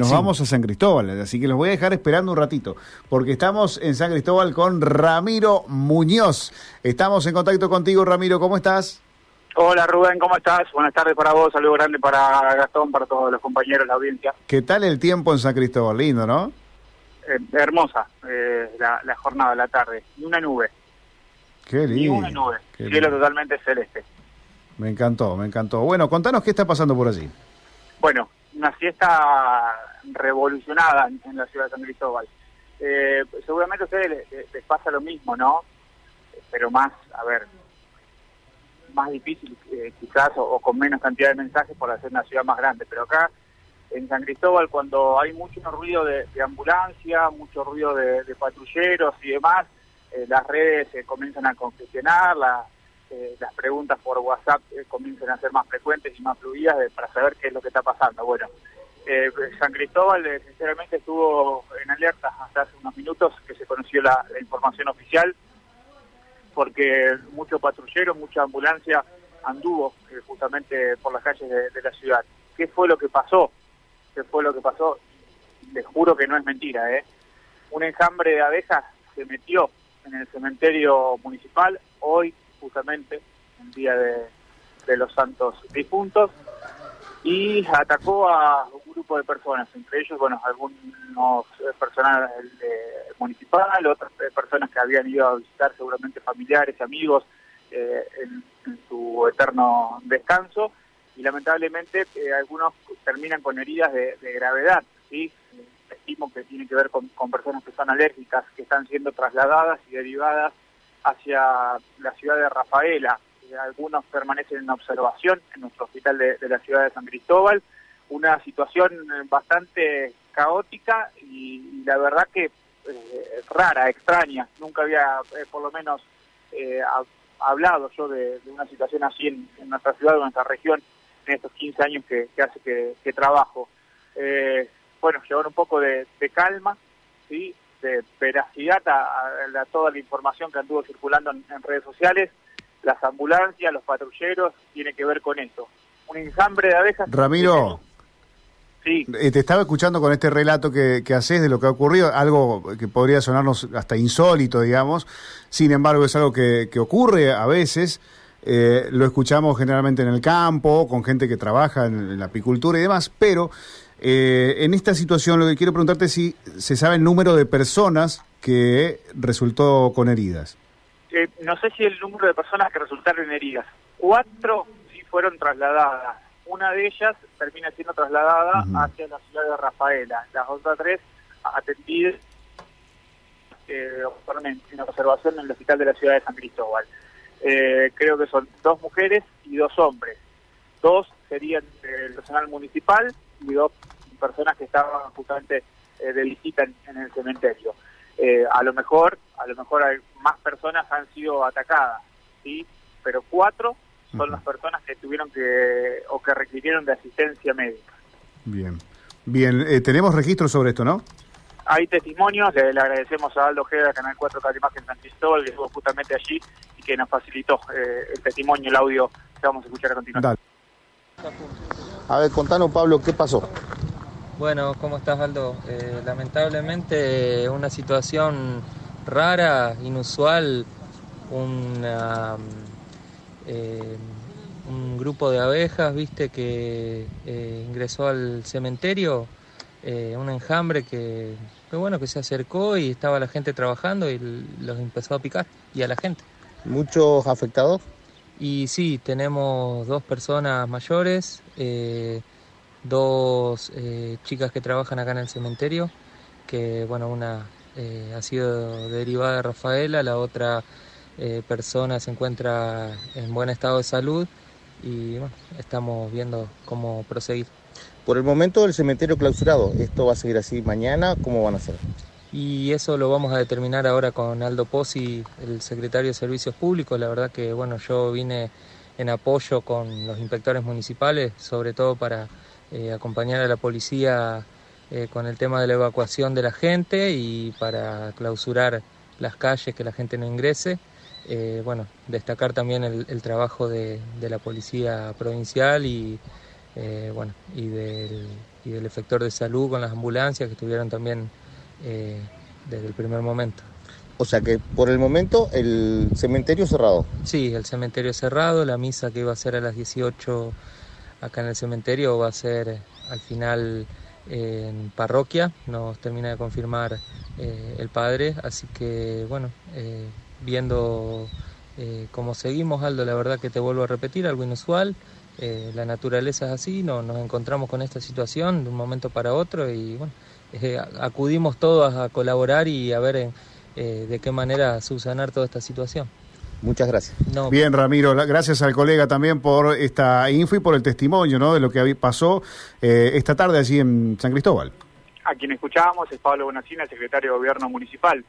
nos Sí. vamos a San Cristóbal, así que los voy a dejar esperando un ratito, porque estamos en San Cristóbal con Ramiro Muñoz. Estamos en contacto contigo, Ramiro, ¿cómo estás? Hola Rubén, ¿cómo estás? Buenas tardes para vos, saludo grande para Gastón, para todos los compañeros la audiencia. ¿Qué tal el tiempo en San Cristóbal? Lindo, ¿no? Eh, hermosa eh, la, la jornada, la tarde, ni una nube, Qué ni lindo. una nube, qué cielo lindo. totalmente celeste. Me encantó, me encantó. Bueno, contanos qué está pasando por allí. Bueno, una fiesta revolucionada en, la ciudad de San Cristóbal. Eh, seguramente a ustedes les, pasa lo mismo, ¿no? Pero más, a ver, más difícil eh, quizás o, con menos cantidad de mensajes por hacer una ciudad más grande. Pero acá en San Cristóbal, cuando hay mucho ruido de, de ambulancia, mucho ruido de, patrulleros y demás, eh, las redes se comienzan a congestionar, eh, las preguntas por WhatsApp eh, comienzan a ser más frecuentes y más fluidas de- para saber qué es lo que está pasando. Bueno, eh, San Cristóbal eh, sinceramente estuvo en alerta hasta hace unos minutos que se conoció la, información oficial porque mucho patrullero, mucha ambulancia anduvo eh, justamente por las calles de, de la ciudad. ¿Qué fue lo que pasó? ¿Qué fue lo que pasó? Les juro que no es mentira, ¿eh? Un enjambre de abejas se metió en el cementerio municipal hoy, justamente, el día de, de los santos difuntos, y atacó a un grupo de personas, entre ellos, bueno, algunos eh, personal eh, municipal, otras eh, personas que habían ido a visitar seguramente familiares, amigos, eh, en, su eterno descanso, y lamentablemente algunos terminan con heridas de, gravedad, ¿sí? Estimo que tiene que ver con, con personas que son alérgicas, que están siendo trasladadas y derivadas hacia la ciudad de Rafaela. Algunos permanecen en observación en nuestro hospital de, la ciudad de San Cristóbal. Una situación eh, bastante caótica y, la verdad que eh, rara, extraña. Nunca había, eh, por lo menos, ha- hablado yo de, una situación así en, nuestra ciudad o en nuestra región en estos 15 años que, hace que, trabajo. Bueno, llevar un poco de, calma, ¿sí? de veracidad a, toda la información que anduvo circulando en redes sociales. Las ambulancias, los patrulleros, tiene que ver con eso. Un enjambre de abejas. Ramiro, Sí, eh, te estaba escuchando con este relato que, que haces de lo que ha ocurrido, algo que podría sonarnos hasta insólito, digamos. Sin embargo, es algo que, que ocurre a veces. Eh, lo escuchamos generalmente en el campo, con gente que trabaja en, en la apicultura y demás, pero eh, en esta situación lo que quiero preguntarte es si se sabe el número de personas que resultó con heridas. Eh, no sé si el número de personas que resultaron heridas. Cuatro sí fueron trasladadas. Una de ellas termina siendo trasladada hacia la ciudad de Rafaela. Las otras tres atendidas eh, fueron en observación en el hospital de la ciudad de San Cristóbal. Eh, creo que son dos mujeres y dos hombres. Dos serían del personal municipal y dos personas que estaban justamente eh, de visita en, en el cementerio. Eh, a lo mejor, a lo mejor hay más personas han sido atacadas, sí, pero cuatro son las personas que tuvieron que o que requirieron de asistencia médica. Bien. Bien, eh, tenemos registros sobre esto, ¿no? Hay testimonios, le, le agradecemos a Aldo Ojeda, Canal 4 Calimagen San Cristóbal, que estuvo justamente allí y que nos facilitó eh, el testimonio, el audio que vamos a escuchar a continuación. Dale. A ver, contanos, Pablo, ¿qué pasó? Bueno, ¿cómo estás, Aldo? Eh, lamentablemente una situación rara, inusual, una, eh, un grupo de abejas, viste, que eh, ingresó al cementerio, eh, un enjambre que, que bueno, que se acercó y estaba la gente trabajando y los empezó a picar y a la gente. ¿Muchos afectados? Y sí, tenemos dos personas mayores, eh, dos eh, chicas que trabajan acá en el cementerio, que bueno, una eh, ha sido derivada de Rafaela, la otra eh, persona se encuentra en buen estado de salud y bueno, estamos viendo cómo proseguir. Por el momento el cementerio clausurado. ¿Esto va a seguir así mañana? ¿Cómo van a hacer? Y eso lo vamos a determinar ahora con Aldo Pozzi, el secretario de Servicios Públicos. La verdad que bueno, yo vine en apoyo con los inspectores municipales, sobre todo para eh, acompañar a la policía eh, con el tema de la evacuación de la gente y para clausurar las calles, que la gente no ingrese. Eh, bueno, destacar también el, el trabajo de, de la policía provincial y, bueno, y del y del efector de salud con las ambulancias que estuvieron también desde el primer momento. O sea que por el momento el cementerio cerrado. Sí, el cementerio cerrado, la misa que iba a ser a las 18 acá en el cementerio va a ser eh, al final en parroquia, nos termina de confirmar eh, el padre, así que bueno, eh, viendo eh, cómo seguimos, Aldo, la verdad que te vuelvo a repetir, algo inusual, eh, la naturaleza es así, no, nos encontramos con esta situación de un momento para otro y bueno, eh, acudimos todos a colaborar y a ver en, eh, de qué manera subsanar toda esta situación. Muchas gracias. No, Bien, Ramiro, la- gracias al colega también por esta info y por el testimonio ¿no? de lo que pasó eh, esta tarde allí en San Cristóbal. A quien escuchábamos es Pablo Bonacina, secretario de Gobierno Municipal.